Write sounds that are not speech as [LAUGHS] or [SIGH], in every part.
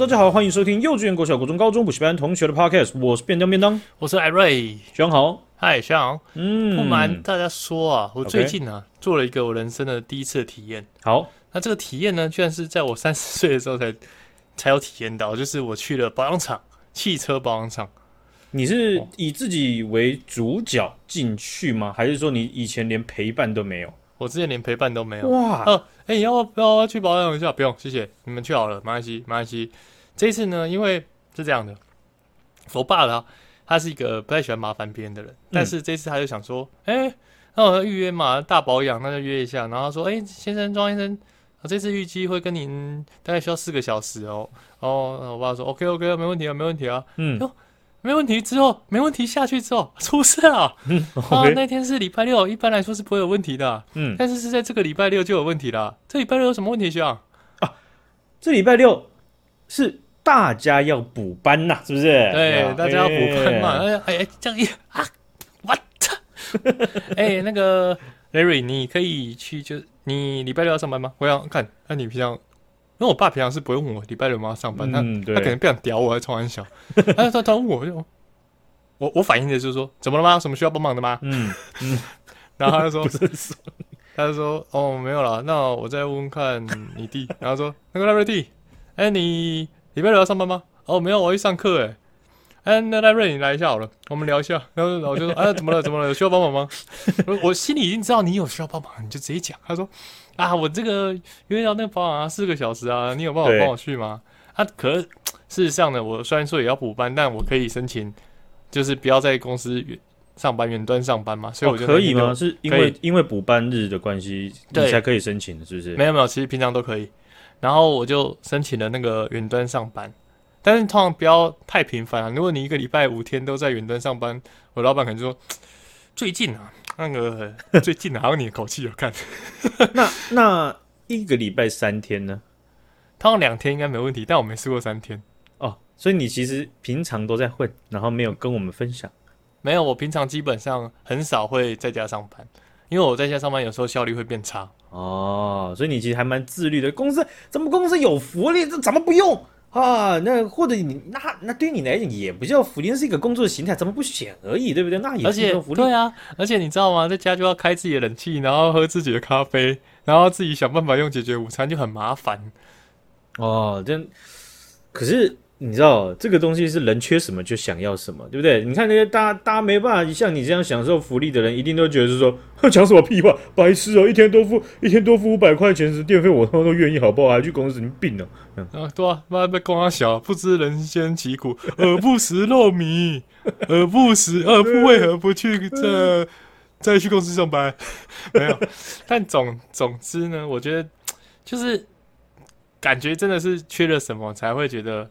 大家好，欢迎收听幼稚园、国小、国中、高中补习班同学的 Podcast。我是便当便当，我是艾瑞，学长好，嗨，学长。嗯，不瞒大家说啊，我最近啊 Okay. 做了一个我人生的第一次的体验。好，那这个体验呢，居然是在我三十岁的时候才才有体验到，就是我去了保养厂，汽车保养厂。你是以自己为主角进去吗？还是说你以前连陪伴都没有？我之前连陪伴都没有。哇，哦，哎，要不要去保养一下？不用，谢谢，你们去好了，没关系，没关系。这次呢，因为是这样的，我爸他他是一个不太喜欢麻烦别人的人，嗯、但是这次他就想说，哎，那我要预约嘛，大保养，那就约一下。然后他说，哎，先生庄先生，我这次预计会跟您大概需要四个小时哦。哦，我爸说，OK OK，没问题啊，没问题啊。嗯。没问题，之后没问题下去之后出事了。嗯，okay、啊，那天是礼拜六，一般来说是不会有问题的。嗯，但是是在这个礼拜六就有问题了。这礼拜六有什么问题，学长？啊，这礼拜六是大家要补班呐，是不是？对，啊、大家要补班嘛。哎哎，这样一啊，我操！哎，那个 Larry，你可以去，就你礼拜六要上班吗？我想看，那你平常。因为我爸平常是不会问我礼拜六有没有上班，嗯、他他可能不想屌我，还开玩笑。他他他问我，就我我反应的就是说，怎么了吗？什么需要帮忙的吗？嗯嗯，[LAUGHS] 然后他就说，是他就说，哦，没有了。那我再问问看你弟。[LAUGHS] 然后说，那个 Larry 弟，哎，你礼拜六要上班吗？哦，没有，我要去上课。哎，哎，那赖瑞你来一下好了，我们聊一下。然后我就说，哎，怎么了？怎么了？有需要帮忙吗？我我心里已经知道你有需要帮忙，你就直接讲。他说。啊，我这个因为要那个保养啊，四个小时啊，你有办法帮我去吗？啊，可事实上呢，我虽然说也要补班，但我可以申请，就是不要在公司上班，远端上班嘛。所以我就、哦、可以吗？是因为因为补班日的关系，你才可以申请的，是不是？没有没有，其实平常都可以。然后我就申请了那个远端上班，但是通常不要太频繁啊。如果你一个礼拜五天都在远端上班，我老板可能就说 [TSK] 最近啊。那个最近的，还有你的口气有看。[LAUGHS] 那那一个礼拜三天呢？通常两天应该没问题，但我没试过三天哦。所以你其实平常都在混，然后没有跟我们分享。没有，我平常基本上很少会在家上班，因为我在家上班有时候效率会变差。哦，所以你其实还蛮自律的。公司咱们公司有福利，这怎么不用？啊，那或者你那那对于你来讲也不叫福利，那是一个工作的形态，怎么不选而已，对不对？那也是一种福利。对啊，而且你知道吗？在家就要开自己的冷气，然后喝自己的咖啡，然后自己想办法用解决午餐，就很麻烦。哦，这可是。你知道这个东西是人缺什么就想要什么，对不对？你看那些大家大家没办法像你这样享受福利的人，一定都觉得是说，讲什么屁话，白痴哦！一天多付一天多付五百块钱是电费，我他妈都愿意，好不好？还去公司，你病了？嗯、啊，对啊，妈被公阿小，不知人间疾苦，饿不食肉糜，饿不食，饿不为何不去这 [LAUGHS] 再去公司上班？没有，但总总之呢，我觉得就是感觉真的是缺了什么才会觉得。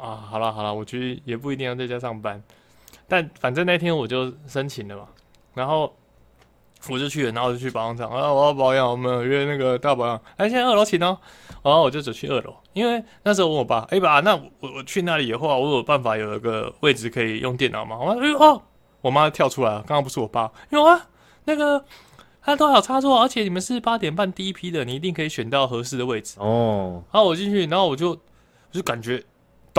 啊，好了好了，我觉得也不一定要在家上班，但反正那天我就申请了嘛，然后我就去了，然后我就去保养厂啊，我要保养，我们约那个大保养，哎，现在二楼请哦，然后我就走去二楼，因为那时候我问我爸，哎爸，那我我去那里的话，我有办法有一个位置可以用电脑吗？我说，哎呦哦，我妈跳出来了，刚刚不是我爸，有啊，那个他多少插座，而且你们是八点半第一批的，你一定可以选到合适的位置哦。然后我进去，然后我就我就感觉。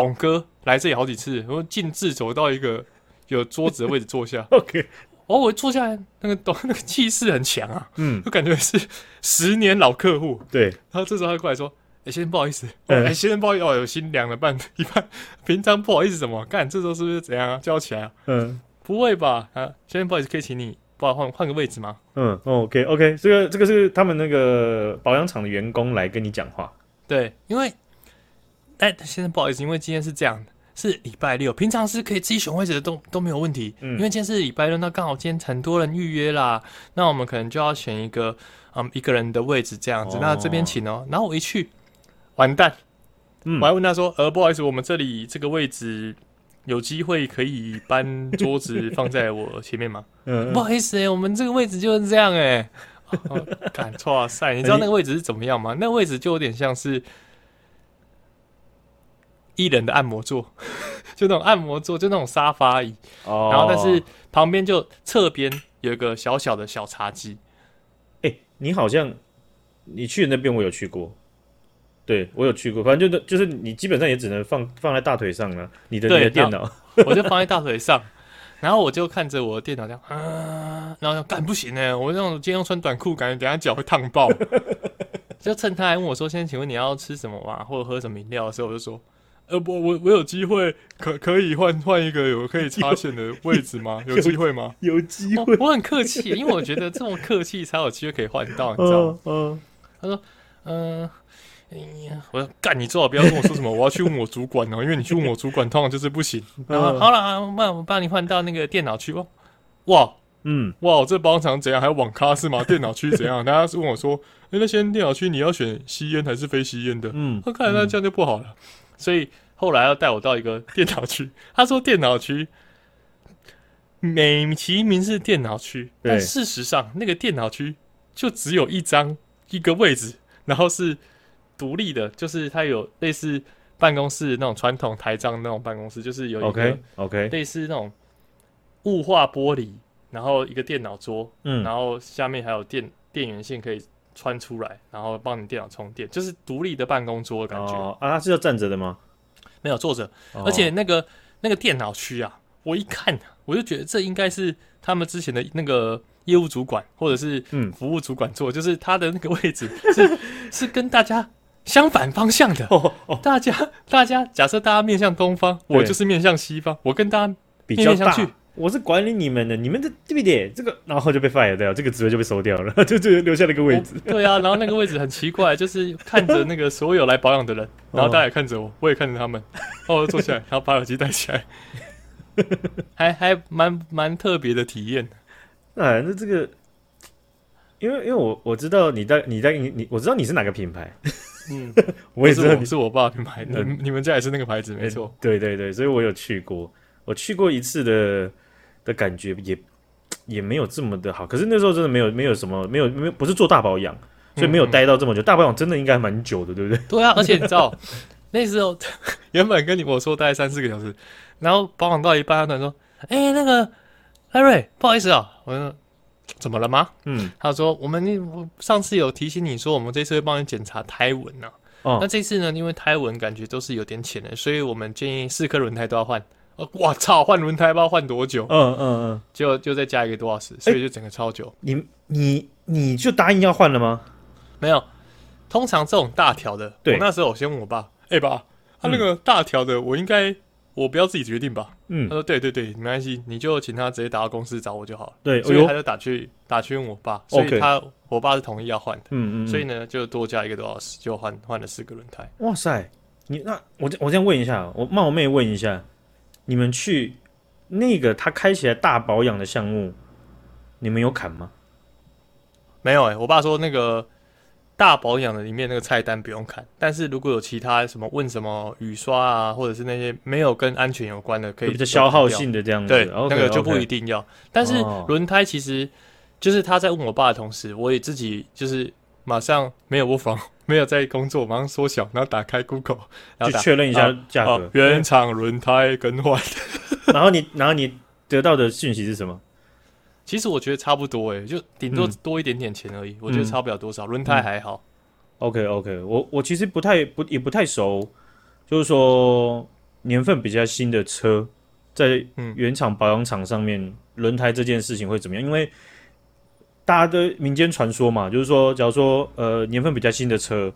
董哥来这里好几次，然后径自走到一个有桌子的位置坐下。[LAUGHS] OK，哦，我坐下来，那个董 [LAUGHS] 那个气势很强啊，嗯，就感觉是十年老客户。对，然后这时候他过来说：“哎、欸，先生不好意思，哎、欸，先生不好意思，哦，有心凉了半一半。平常不好意思什么？干，这时候是不是怎样啊？叫起来啊？嗯，不会吧？啊，先生不好意思，可以请你帮我换换个位置吗？嗯，OK，OK，这个这个是他们那个保养厂的员工来跟你讲话。对，因为。哎，先生，不好意思，因为今天是这样的，是礼拜六，平常是可以自己选位置的，都都没有问题。嗯，因为今天是礼拜六，那刚好今天很多人预约啦，那我们可能就要选一个，嗯，一个人的位置这样子。哦、那这边请哦。然后我一去，完蛋，嗯，我还问他说，呃，不好意思，我们这里这个位置有机会可以搬桌子放在我前面吗？[LAUGHS] 嗯，不好意思哎、欸，我们这个位置就是这样哎、欸。干 [LAUGHS] 错啊塞，你知道那个位置是怎么样吗？那个位置就有点像是。一人的按摩座，[LAUGHS] 就那种按摩座，就那种沙发椅。哦。然后，但是旁边就侧边有一个小小的小茶几。哎、欸，你好像你去的那边我有去过。对我有去过，反正就就是你基本上也只能放放在大腿上了，你的你的电脑，我就放在大腿上，然后我就看着我的电脑这样，啊，然后干不行呢，我这种今天要穿短裤，感觉等下脚会烫爆。[LAUGHS] 就趁他来问我说：“先请问你要吃什么吗？或者喝什么饮料的时候，我就说：呃不，我我有机会可可以换换一个有可以插线的位置吗？[LAUGHS] 有机会吗？有机会、哦。我很客气，因为我觉得这么客气才有机会可以换到，你知道吗？嗯，嗯他说：嗯、呃，哎呀，我说干，你最好不要跟我说什么，我要去问我主管哦，因为你去问我主管，通常就是不行。然后、嗯、好了，那我帮你换到那个电脑区哦。哇。”嗯，哇，这包场怎样？还有网咖是吗？电脑区怎样？大家是问我说：“哎、欸，那些电脑区你要选吸烟还是非吸烟的？”嗯，那看来那这样就不好了。嗯、所以后来要带我到一个电脑区，[LAUGHS] 他说电脑区美其名是电脑区，但事实上那个电脑区就只有一张一个位置，然后是独立的，就是它有类似办公室那种传统台帐那种办公室，就是有一个 OK OK 类似那种雾化玻璃。然后一个电脑桌，嗯，然后下面还有电电源线可以穿出来，然后帮你电脑充电，就是独立的办公桌的感觉。哦、啊，它是要站着的吗？没有坐着，哦、而且那个那个电脑区啊，我一看我就觉得这应该是他们之前的那个业务主管或者是嗯服务主管坐，嗯、就是他的那个位置 [LAUGHS] 是是跟大家相反方向的。哦哦、大家大家假设大家面向东方，我就是面向西方，我跟大家面面相觑。我是管理你们的，你们的对不对？这个然后就被 fire 掉，这个职位就被收掉了，[LAUGHS] 就就留下了一个位置。对啊，然后那个位置很奇怪，就是看着那个所有来保养的人，[LAUGHS] 然后大家也看着我，我也看着他们，哦坐起来，然后把耳机戴起来，[LAUGHS] 还还蛮蛮特别的体验。哎，那这个，因为因为我我知道你在你在你你我知道你是哪个品牌，嗯，我也知道你是我爸品牌的，你们家也是那个牌子，没错。对对对，所以我有去过，我去过一次的。的感觉也也没有这么的好，可是那时候真的没有没有什么没有没有不是做大保养，所以没有待到这么久。大保养真的应该蛮久的，对不对？[LAUGHS] 对啊，而且你知道 [LAUGHS] 那时候 [LAUGHS] 原本跟你我说大概三四个小时，然后保养到一半，他突然说：“哎、欸，那个艾瑞，不好意思啊。”我说：“怎么了吗？”嗯，他说：“我们上次有提醒你说，我们这次会帮你检查胎纹呢。哦，那这次呢，因为胎纹感觉都是有点浅的，所以我们建议四颗轮胎都要换。”我操！换轮胎不知道换多久？嗯嗯嗯，就就再加一个多小时，所以就整个超久。你你你就答应要换了吗？没有。通常这种大条的，我那时候我先问我爸：“哎爸，他那个大条的，我应该我不要自己决定吧？”嗯，他说：“对对对，没关系，你就请他直接打到公司找我就好了。”对，所以他就打去打去问我爸，所以他我爸是同意要换的。嗯嗯，所以呢就多加一个多小时，就换换了四个轮胎。哇塞！你那我我这样问一下，我冒昧问一下。你们去那个他开起来大保养的项目，你们有砍吗？没有哎、欸，我爸说那个大保养的里面那个菜单不用砍，但是如果有其他什么问什么雨刷啊，或者是那些没有跟安全有关的，可以比较消耗性的这样子，对，okay, 那个就不一定要。但是轮胎其实就是他在问我爸的同时，我也自己就是马上没有 work from。没有在工作，马上缩小，然后打开 Google，然后确认一下价格。原厂轮胎更换。[LAUGHS] 然后你，然后你得到的讯息是什么？其实我觉得差不多，诶，就顶多多一点点钱而已。嗯、我觉得差不了多少，轮胎还好。嗯、OK OK，我我其实不太不也不太熟，就是说年份比较新的车，在原厂保养厂上面轮胎这件事情会怎么样？因为大家的民间传说嘛，就是说，假如说呃年份比较新的车，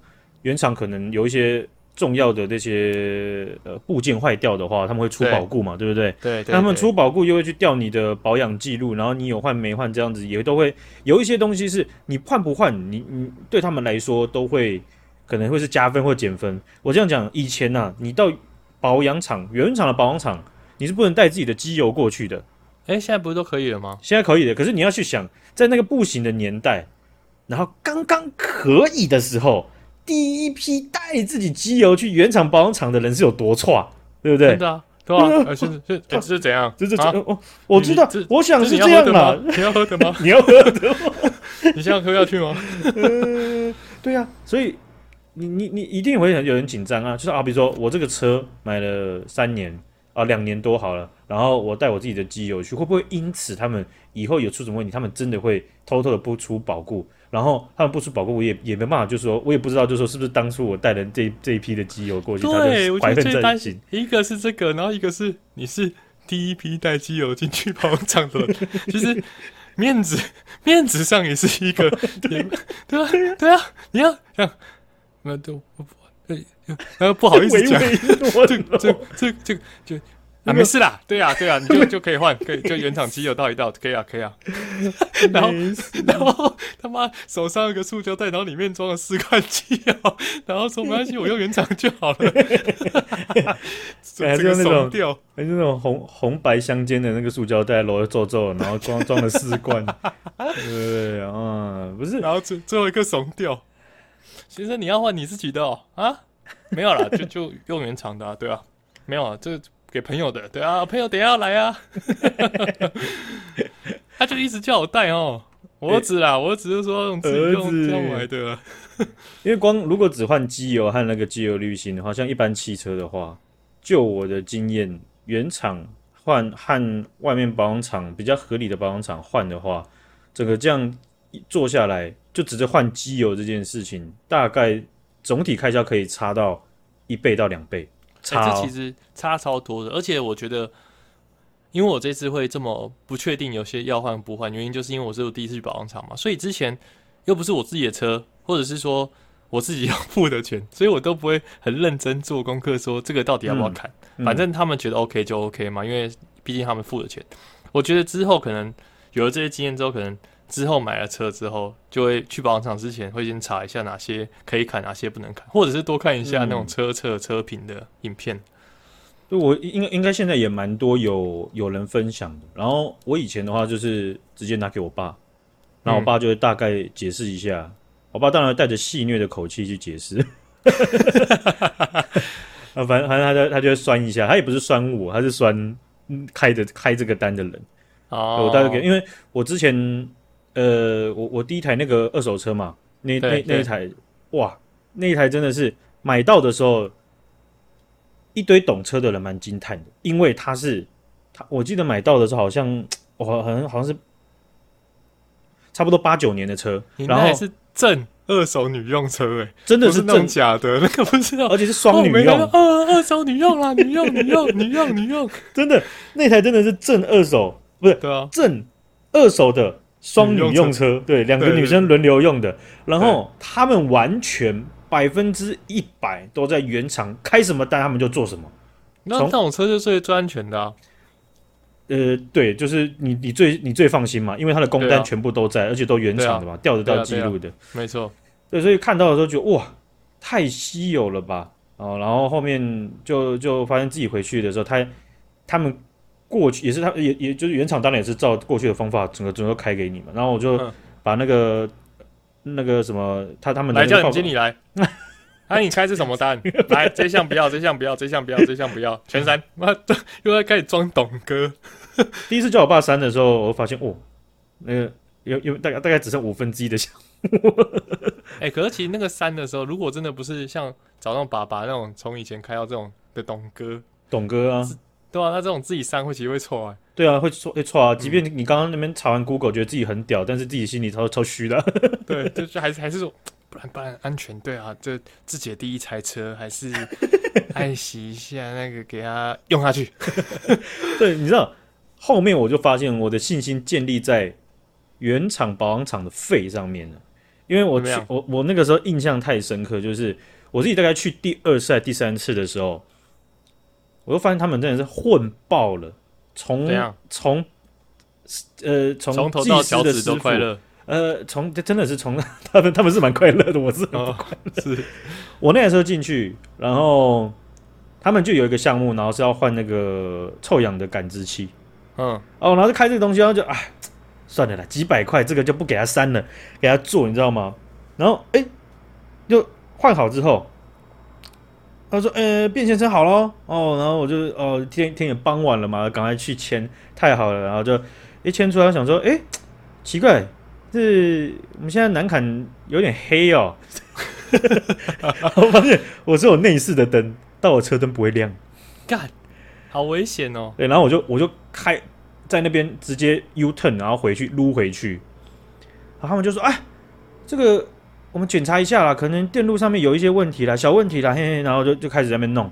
原厂可能有一些重要的那些呃部件坏掉的话，他们会出保固嘛，对，对不对？对。那他们出保固又会去调你的保养记录，然后你有换没换这样子，也都会有一些东西是你换不换，你你对他们来说都会可能会是加分或减分。我这样讲，以前呐、啊，你到保养厂原厂的保养厂，你是不能带自己的机油过去的。哎，现在不是都可以了吗？现在可以的，可是你要去想，在那个不行的年代，然后刚刚可以的时候，第一批带自己机油去原厂保养厂的人是有多差，对不对？真的啊，对啊，是是是是怎样？这这这哦，我知道，我想是这样嘛。你要喝的吗？你要喝的吗？[LAUGHS] [LAUGHS] 你现在喝下去吗？[LAUGHS] 呃，对呀，所以你你你一定会有人紧张啊，就是啊，比如说我这个车买了三年啊，两年多好了。然后我带我自己的机油去，会不会因此他们以后有出什么问题，他们真的会偷偷的不出保固？然后他们不出保固，我也也没办法，就是说我也不知道，就是说是不是当初我带的这这一批的机油过去，对，怀恨在心。一个是这个，然后一个是你是第一批带机油进去保养厂的人，其 [LAUGHS] 实面子面子上也是一个，对对啊对啊，你要这样，那都不对，然后不好意思讲，这这这这就。啊，没事啦，对呀、啊，对呀、啊，你就 [LAUGHS] 就可以换，可以就原厂机油倒一倒，可以啊，可以啊。[LAUGHS] 然后，然后他妈手上有个塑胶袋，然后里面装了四罐机油，[LAUGHS] 然后说没关系，我用原厂就好了。还是用那种，还是那种红红白相间的那个塑胶袋，揉了皱皱，然后装装了四罐。对啊，不是，然后最最后一个怂掉。先生，你要换你自己的哦？啊，没有啦，就就用原厂的、啊，对啊，没有啊，这。给朋友的，对啊，朋友等下要来啊，[LAUGHS] 他就一直叫我带哦，我儿子啦，我儿子就说用自己用这样来的，因为光如果只换机油和那个机油滤芯的话，像一般汽车的话，就我的经验，原厂换和外面保养厂比较合理的保养厂换的话，整个这样做下来，就只是换机油这件事情，大概总体开销可以差到一倍到两倍。欸、这其实差超多的，而且我觉得，因为我这次会这么不确定，有些要换不换，原因就是因为我是我第一次去保养厂嘛，所以之前又不是我自己的车，或者是说我自己要付的钱，所以我都不会很认真做功课，说这个到底要不要砍，嗯、反正他们觉得 OK 就 OK 嘛，因为毕竟他们付的钱。我觉得之后可能有了这些经验之后，可能。之后买了车之后，就会去保养厂之前会先查一下哪些可以砍，哪些不能砍，或者是多看一下那种车测车评的影片。就、嗯、我应该应该现在也蛮多有有人分享的。然后我以前的话就是直接拿给我爸，然后我爸就会大概解释一下。嗯、我爸当然带着戏谑的口气去解释。[LAUGHS] 啊，反正反正他就他就会酸一下，他也不是酸我，他是酸开的开这个单的人。哦，我大概给，因为我之前。呃，我我第一台那个二手车嘛，那那那一台，哇，那一台真的是买到的时候，一堆懂车的人蛮惊叹的，因为它是，它我记得买到的时候好像，我好像好像是差不多八九年的车，然后是正二手女用车，哎，真的是正假的，那个不知道，[LAUGHS] 而且是双女用，二、哦、二手女用啦，女用女用女用女用，[LAUGHS] 真的那台真的是正二手，不是，对啊，正二手的。双女用车，对，两个女生轮流用的，然后他们完全百分之一百都在原厂开什么单，他们就做什么。那这种车就是最最安全的啊。呃，对，就是你你最你最放心嘛，因为它的工单全部都在，而且都原厂的嘛，调得到记录的。没错。对，所以看到的时候觉得哇，太稀有了吧？哦，然后后面就就发现自己回去的时候，他他们。过去也是他，也也就是原厂当然也是照过去的方法，整个整个开给你们。然后我就把那个、嗯、那个什么，他他们来叫你经理来，那、啊、你开是什么单？来这项不要，这项不要，这项不要，这项不要，全删。[LAUGHS] 妈的，又在开始装懂哥。[LAUGHS] 第一次叫我爸删的时候，我发现哦，那个有有大概大概只剩五分之一的项目。[LAUGHS] 哎、欸，可是其实那个删的时候，如果真的不是像找那种爸爸那种从以前开到这种的懂哥，懂哥啊。对啊，那这种自己删会其实会错啊。对啊，会错 [LAUGHS] 会错啊。即便你刚刚那边查完 Google，觉得自己很屌，但是自己心里超超虚的。对，[LAUGHS] 就是还是还是说，不然不然安全。对啊，这自己的第一台车，还是 [LAUGHS] 爱惜一下那个，给他用下去。对，你知道后面我就发现我的信心建立在原厂保养厂的费上面了，因为我去我我那个时候印象太深刻，就是我自己大概去第二次、第三次的时候。我就发现他们真的是混爆了，从从呃从头到脚趾都快乐，呃从真的是从他们他们是蛮快乐的，我是很不快乐。是我那时候进去，然后他们就有一个项目，然后是要换那个臭氧的感知器，嗯，哦，然后就开这个东西，然后就哎算了啦，几百块这个就不给他删了，给他做，你知道吗？然后哎，就换好之后。他说：“呃，变先生好喽，哦，然后我就哦，天天也傍晚了嘛，赶快去签，太好了，然后就一签出来，我想说，哎，奇怪，这我们现在南坎有点黑哦，我发现我只有内饰的灯，但我车灯不会亮，干好危险哦。对，然后我就我就开在那边直接 U turn，然后回去撸回去。然后他们就说：“哎，这个我们检查一下啦，可能电路上面有一些问题啦，小问题啦。”嘿嘿，然后就就开始在那边弄。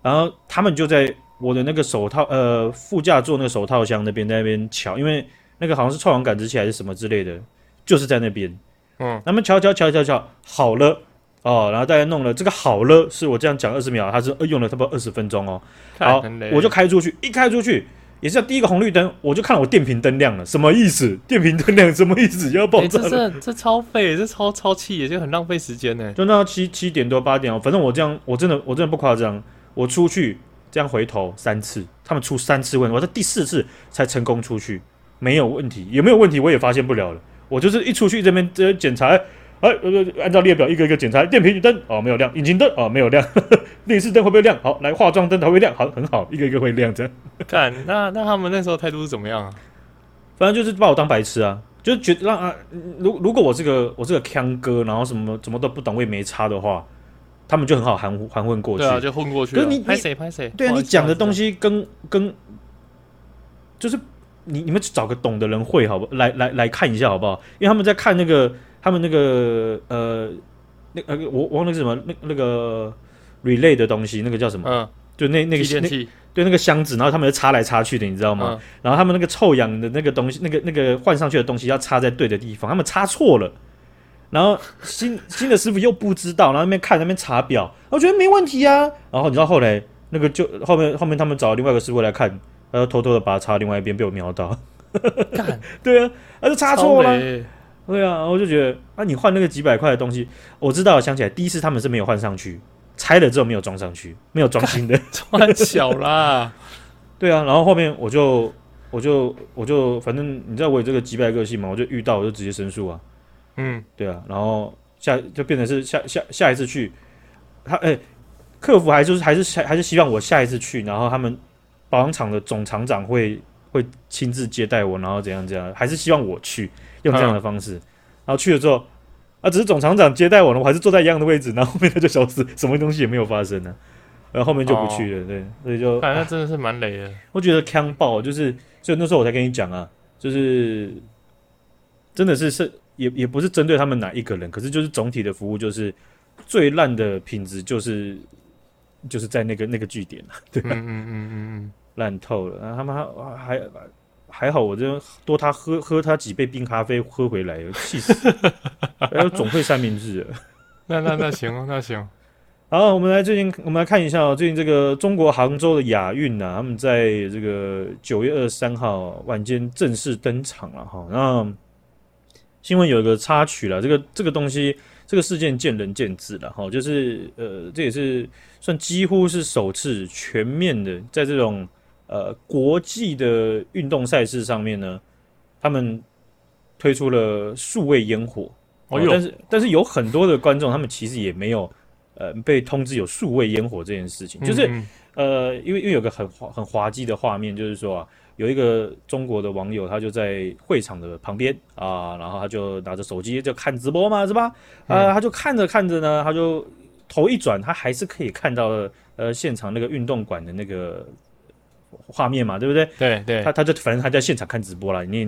然后他们就在我的那个手套呃副驾座那个手套箱那边在那边瞧，因为那个好像是臭氧感知器还是什么之类的，就是在那边。嗯，他们瞧瞧瞧瞧瞧，好了。哦，然后大家弄了这个好了，是我这样讲二十秒，他是用了差不多二十分钟哦。好，我就开出去，一开出去也是要第一个红绿灯，我就看到我电瓶灯亮了，什么意思？电瓶灯亮什么意思？要爆炸了？这 [LAUGHS] 这超废，这超超气，也就很浪费时间呢。就那七七点多八点哦，反正我这样，我真的我真的不夸张，我出去这样回头三次，他们出三次问题，我在第四次才成功出去，没有问题，有没有问题我也发现不了了，我就是一出去这边这检查。哎，按照列表一个一个检查，电瓶灯哦没有亮，引擎灯哦没有亮，[LAUGHS] 内饰灯会不会亮？好，来化妆灯它会亮，好，很好，一个一个会亮着。[LAUGHS] 看，那那他们那时候态度是怎么样啊？反正就是把我当白痴啊，就是觉得让啊，如如果我这个我这个腔哥，然后什么什么都不懂，我也没差的话，他们就很好含含混过去，对啊，就混过去。可是你拍谁拍谁？对啊，你讲的东西跟跟就是你你们找个懂的人会好不？来来来看一下好不好？因为他们在看那个。他们那个呃，那呃，我忘了是什么，那那个 relay 的东西，那个叫什么？嗯，就那那个那对那个箱子，然后他们就插来插去的，你知道吗？嗯、然后他们那个臭氧的那个东西，那个那个换上去的东西要插在对的地方，他们插错了。然后新新的师傅又不知道，然后那边看那边查表，我觉得没问题啊。然后你知道后来那个就后面后面他们找另外一个师傅来看，他就偷偷的把它插另外一边，被我瞄到。[LAUGHS] 干 [LAUGHS] 对啊，他就插错了。对啊，我就觉得啊，你换那个几百块的东西，我知道，想起来第一次他们是没有换上去，拆了之后没有装上去，没有装新的，装小啦。对啊，然后后面我就我就我就反正你知道我有这个几百个性嘛，我就遇到我就直接申诉啊。嗯，对啊，然后下就变成是下下下一次去，他哎，客服还就是还是还是希望我下一次去，然后他们保养厂的总厂长会会亲自接待我，然后怎样怎样，还是希望我去。用这样的方式，嗯、然后去了之后，啊，只是总厂长接待我了，我还是坐在一样的位置，然后后面他就消失，[LAUGHS] 什么东西也没有发生呢、啊，然后后面就不去了，哦、对，所以就，那真的是蛮累的。我觉得锵爆，就是，所以那时候我才跟你讲啊，就是，真的是是也也不是针对他们哪一个人，可是就是总体的服务就是最烂的品质，就是就是在那个那个据点对吧？嗯嗯嗯嗯嗯，烂透了，然后他们还还。还还好，我这多他喝喝他几杯冰咖啡喝回来，气死！还 [LAUGHS] 有总会三明治，那那那行，那行。[LAUGHS] 好，我们来最近，我们来看一下哦，最近这个中国杭州的亚运呐，他们在这个九月二十三号晚间正式登场了哈。那新闻有一个插曲了，这个这个东西，这个事件见仁见智了哈。就是呃，这也是算几乎是首次全面的在这种。呃，国际的运动赛事上面呢，他们推出了数位烟火，哦，但是但是有很多的观众，他们其实也没有呃被通知有数位烟火这件事情，就是嗯嗯呃，因为因为有个很滑很滑稽的画面，就是说啊，有一个中国的网友，他就在会场的旁边啊，然后他就拿着手机就看直播嘛，是吧？啊，他就看着看着呢，他就头一转，他还是可以看到呃现场那个运动馆的那个。画面嘛，对不对？对对，他他就反正他在现场看直播了，你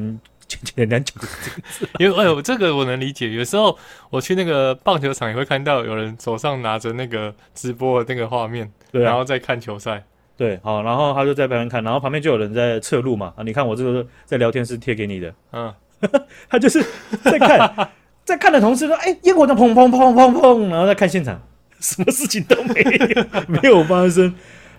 简简单讲这个字，因为哎呦，这个我能理解。有时候我去那个棒球场也会看到有人手上拿着那个直播的那个画面，对、啊，然后在看球赛。对，好，然后他就在旁边看，然后旁边就有人在侧录嘛。啊，你看我这个在聊天室贴给你的，嗯，[LAUGHS] 他就是在看，在看的同时说，哎，烟火在砰砰砰砰砰，然后在看现场，什么事情都没有，[LAUGHS] 没有发生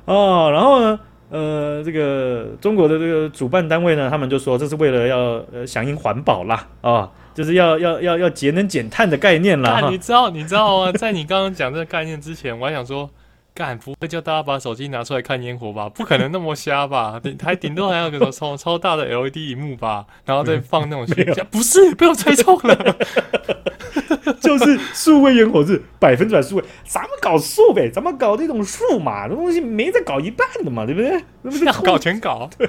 啊，然后呢？呃，这个中国的这个主办单位呢，他们就说这是为了要呃响应环保啦，啊、哦，就是要要要要节能减碳的概念啦。你知道你知道啊？在你刚刚讲这个概念之前，我还想说，干不会叫大家把手机拿出来看烟火吧？不可能那么瞎吧？[LAUGHS] 还顶多还有个超超大的 LED 萤幕吧，然后再放那种 [LAUGHS] 虚假，不是，被我猜错了。[LAUGHS] 就是数位烟火是百分之百数位，咱们搞数呗，咱们搞这种数码的东西没在搞一半的嘛，对不对？那不是搞全搞。对，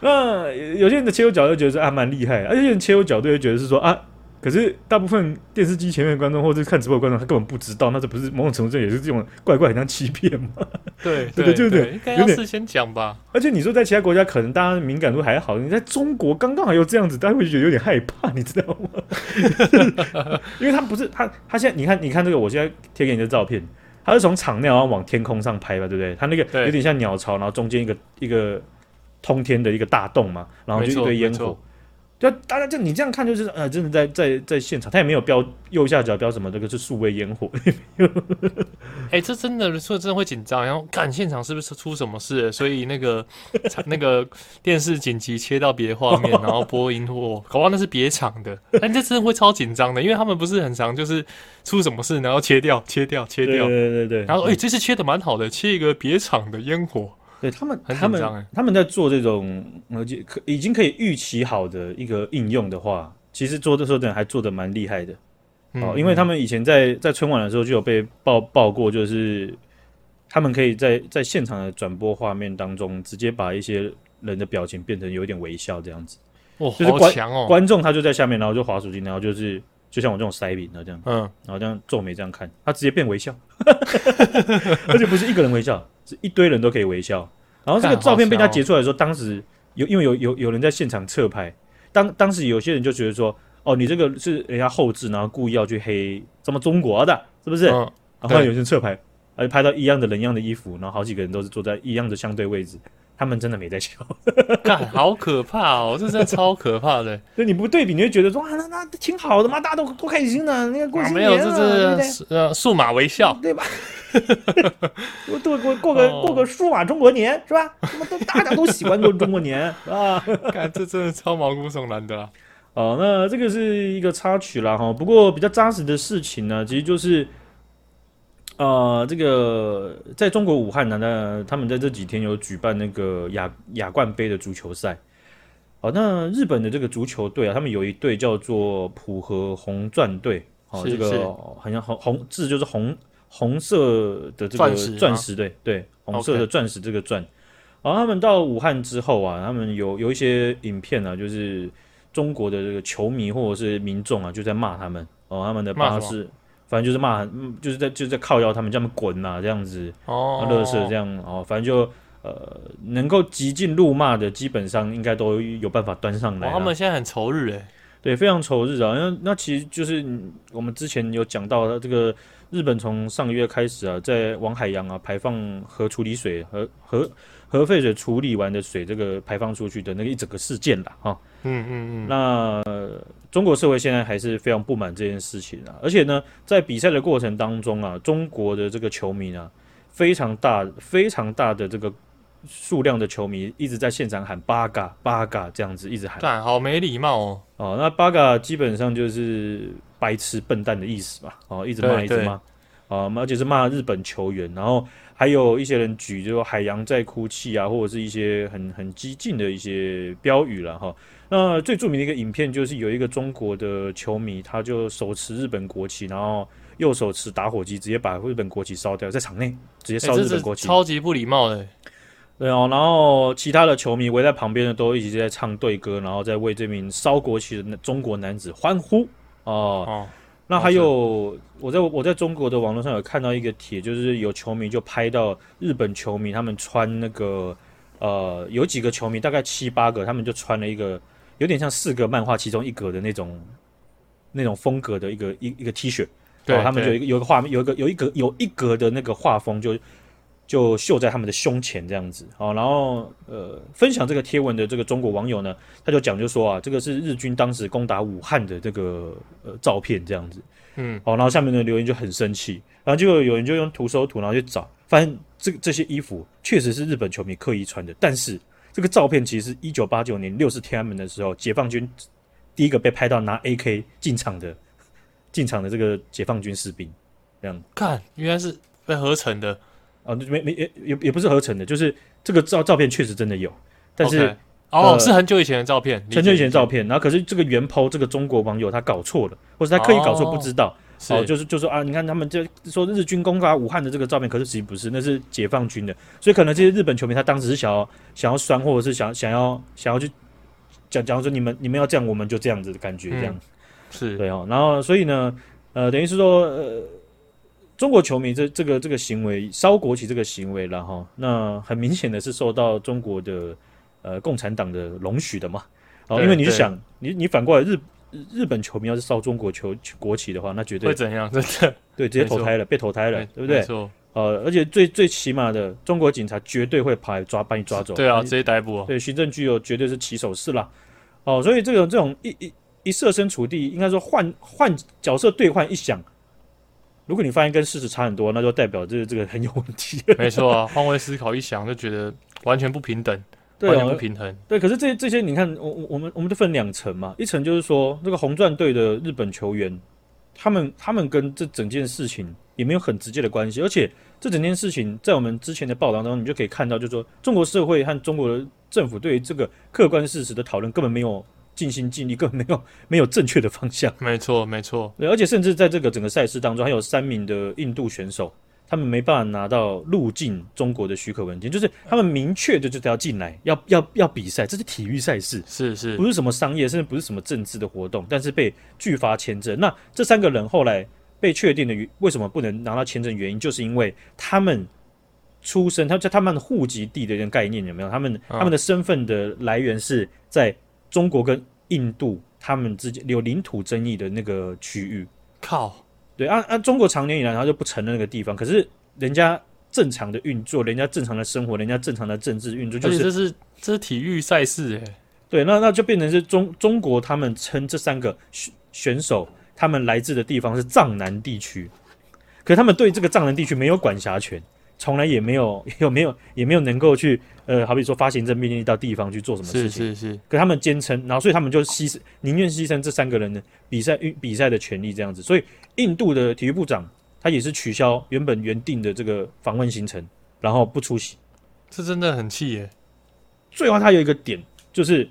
那有些人的切入角度觉得是还蛮厉害，而且有些人切入角度又觉得是说啊，可是大部分电视机前面的观众或者看直播的观众，他根本不知道，那这不是某种程度上也是这种怪怪，很像欺骗吗？对 [LAUGHS] 对对对对，应该要事先讲吧。而且你说在其他国家，可能大家敏感度还好，你在中国刚刚好又这样子，大家会觉得有点害怕，你知道吗？[LAUGHS] 因为他不是他，他现在你看，你看这个，我现在贴给你的照片，他是从场内然后往天空上拍吧，对不对？他那个有点像鸟巢，然后中间一个一个通天的一个大洞嘛，然后就一堆烟火。对，大家就你这样看，就是呃，真的在在在现场，他也没有标右下角标什么，这个是数位烟火。[LAUGHS] 哎、欸，这真的说真的会紧张，然后看现场是不是出什么事，所以那个 [LAUGHS] 那个电视紧急切到别的画面，[LAUGHS] 然后播烟火，搞不好那是别场的，但这真的会超紧张的，因为他们不是很常就是出什么事，然后切掉切掉切掉，对对对对，然后哎、欸，这次切的蛮好的，切一个别场的烟火。对他们，他们他们在做这种呃，可已经可以预期好的一个应用的话，其实做的时候，还做的蛮厉害的。哦、嗯，因为他们以前在在春晚的时候就有被报报过，就是他们可以在在现场的转播画面当中，直接把一些人的表情变成有点微笑这样子。哦，就是观哦！观众他就在下面，然后就滑手机，然后就是就像我这种塞饼的这样，嗯，然后这样皱眉这样看，他直接变微笑，[LAUGHS] 而且不是一个人微笑。是一堆人都可以微笑，然后这个照片被他截出来的时候，当时有因为有有有人在现场侧拍，当当时有些人就觉得说，哦，你这个是人家后置，然后故意要去黑咱们中国的，是不是？嗯、然后有人侧拍，而且拍到一样的人一样的衣服，然后好几个人都是坐在一样的相对位置。他们真的没在笑，[LAUGHS] 看好可怕哦！这真的超可怕的。就你不对比，你就觉得说啊，那那挺好的嘛，大家都多开心呢。那个过新年、啊啊、没有，这是呃数码微笑，对吧？我过过过个 [LAUGHS] 过个数码中国年是吧？什么都大家都喜欢过中国年啊！看 [LAUGHS] 这真的超毛骨悚然的啦。哦，那这个是一个插曲啦哈。不过比较扎实的事情呢，其实就是。呃，这个在中国武汉呢，那他们在这几天有举办那个亚亚冠杯的足球赛。好，那日本的这个足球队啊，他们有一队叫做浦和红钻队。好，这个好像红红字就是红红色的这个钻石队，对，红色的钻石这个钻。然后他们到武汉之后啊，他们有有一些影片啊，就是中国的这个球迷或者是民众啊，就在骂他们哦，他们的巴士。反正就是骂，就是在就是在靠腰他们，叫他们滚呐，这样子哦，乐色这样哦，反正就呃，能够极尽怒骂的，基本上应该都有办法端上来。他们现在很仇日诶，对，非常仇日啊。那那其实就是我们之前有讲到，这个日本从上个月开始啊，在往海洋啊排放核处理水和核核废水处理完的水，这个排放出去的那个一整个事件啦。哈。嗯嗯嗯，那中国社会现在还是非常不满这件事情啊，而且呢，在比赛的过程当中啊，中国的这个球迷呢，非常大、非常大的这个数量的球迷一直在现场喊八嘎八嘎这样子一直喊，干好没礼貌哦。哦，那八嘎基本上就是白痴、笨蛋的意思吧？哦，一直骂，一直骂，啊，而且是骂日本球员，然后还有一些人举就海洋在哭泣啊，或者是一些很很激进的一些标语了哈。那最著名的一个影片就是有一个中国的球迷，他就手持日本国旗，然后右手持打火机，直接把日本国旗烧掉，在场内直接烧日本国旗，欸、超级不礼貌的。对哦，然后其他的球迷围在旁边的都一直在唱队歌，然后在为这名烧国旗的中国男子欢呼哦。哦，那还有我在我在中国的网络上有看到一个帖，就是有球迷就拍到日本球迷他们穿那个呃，有几个球迷大概七八个，他们就穿了一个。有点像四格漫画其中一格的那种那种风格的一个一一个 T 恤，对，他们就有一个画面，有一个有一格有一格的那个画风就就绣在他们的胸前这样子哦。然后呃，分享这个贴文的这个中国网友呢，他就讲就说啊，这个是日军当时攻打武汉的这个呃照片这样子，嗯，好，然后下面的留言就很生气，然后就有人就用图搜图，然后去找，发现这这些衣服确实是日本球迷刻意穿的，但是。这个照片其实是一九八九年六四天安门的时候，解放军第一个被拍到拿 AK 进场的进场的这个解放军士兵，这样看原来是被合成的啊，没没也也也不是合成的，就是这个照照片确实真的有，但是、okay. 哦、呃、是很久以前的照片，很久以前的照片，然后可是这个原 po 这个中国网友他搞错了，或者他刻意搞错不知道。哦哦，就是就说啊，你看他们就说日军攻打武汉的这个照片，可是其实不是，那是解放军的，所以可能这些日本球迷他当时是想要想要酸，或者是想想要想要去讲讲说你们你们要这样，我们就这样子的感觉，这样、嗯、是对哦。然后所以呢，呃，等于是说，呃，中国球迷这这个这个行为，烧国旗这个行为，然后那很明显的是受到中国的呃共产党的容许的嘛。哦，因为你是想，你你反过来日日本球迷要是烧中国球国旗的话，那绝对会怎样？真的 [LAUGHS] 对，直接投胎了，被投胎了，对不对？没错。呃，而且最最起码的，中国警察绝对会跑来抓，把你抓走。对啊，直接逮捕。对，行政拘留绝对是起手式啦。哦，所以这种这种一一一设身处地，应该说换换角色兑换一想，如果你发现跟事实差很多，那就代表这个这个很有问题。[LAUGHS] 没错啊，换位思考一想，就觉得完全不平等，对完全不平衡。对，可是这这些你看，我我们我们就分两层嘛，一层就是说这个红钻队的日本球员，他们他们跟这整件事情也没有很直接的关系，而且。这整件事情在我们之前的报道当中，你就可以看到，就是说中国社会和中国的政府对于这个客观事实的讨论根本没有尽心尽力，根本没有没有正确的方向。没错，没错。对，而且甚至在这个整个赛事当中，还有三名的印度选手，他们没办法拿到入境中国的许可文件，就是他们明确的就是要进来，要要要比赛，这是体育赛事，是是，不是什么商业，甚至不是什么政治的活动，但是被拒发签证。那这三个人后来。被确定的原为什么不能拿到签证？原因就是因为他们出生，他在他们的户籍地的一个概念有没有？他们他们的身份的来源是在中国跟印度他们之间有领土争议的那个区域。靠，对，按、啊、按、啊、中国长年以来他就不承认那个地方，可是人家正常的运作，人家正常的生活，人家正常的政治运作，就是这是这是体育赛事诶。对，那那就变成是中中国他们称这三个选选手。他们来自的地方是藏南地区，可是他们对这个藏南地区没有管辖权，从来也没有 [LAUGHS] 有没有也没有能够去呃，好比说发行政命令到地方去做什么事情。是是是。可他们坚称，然后所以他们就牺牲，宁愿牺牲这三个人的比赛运比赛的权利这样子。所以印度的体育部长他也是取消原本原定的这个访问行程，然后不出席。这真的很气耶。最后他有一个点，就是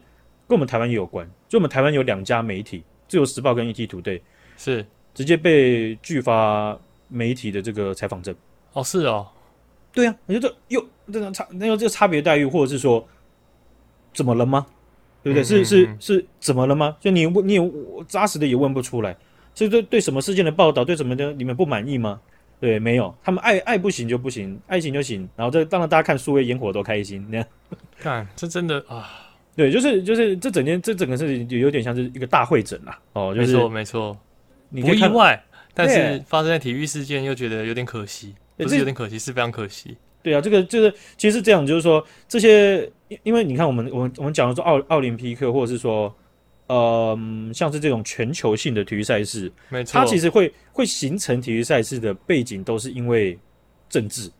跟我们台湾也有关，就我们台湾有两家媒体，自由时报跟 ETtoday。是直接被拒发媒体的这个采访证哦，是哦，对啊，我觉得又这种差，那有这个差别待遇，或者是说怎么了吗？对不对？是是是怎么了吗？就你问，你也扎实的也问不出来，所以对对什么事件的报道，对什么的你们不满意吗？对，没有，他们爱爱不行就不行，爱行就行，然后这当然大家看数位烟火都开心，那样 [LAUGHS] 看这真的啊，对，就是就是这整件这整个事情就有点像是一个大会诊啦，哦，就是、没错没错。不意外，但是发生在体育事件又觉得有点可惜，不是有点可惜，是非常可惜。对啊，这个就是其实是这样，就是说这些，因为你看我们我们我们讲的说奥奥林匹克，或者是说，呃，像是这种全球性的体育赛事，没错，它其实会会形成体育赛事的背景都是因为政治，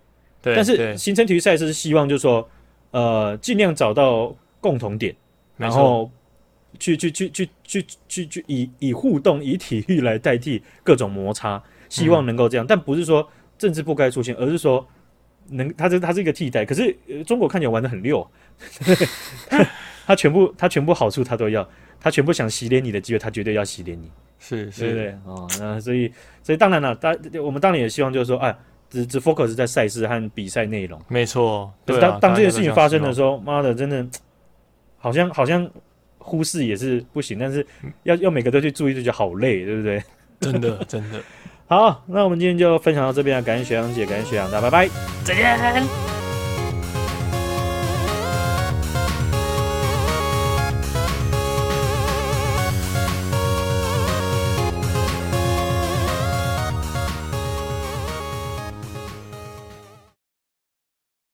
对，但是形成体育赛事是希望就是说，呃，尽量找到共同点，然后。去去去去去去去以以互动以体育来代替各种摩擦，希望能够这样，嗯、但不是说政治不该出现，而是说能它这它是一个替代。可是、呃、中国看起来玩的很溜，[LAUGHS] 他他全部他全部好处他都要，他全部想洗脸你的机会，他绝对要洗脸你，是是对不对啊、哦？那所以所以当然了，当我们当然也希望就是说，哎，只只 focus 在赛事和比赛内容，没错。可是当、啊、当这件事情发生的时候，妈的，真的好像好像。忽视也是不行，但是要要每个都去注意，就觉得好累，对不对？真 [LAUGHS] 的真的。好，那我们今天就分享到这边了，感谢学长姐，感谢学长，大家拜拜，再见。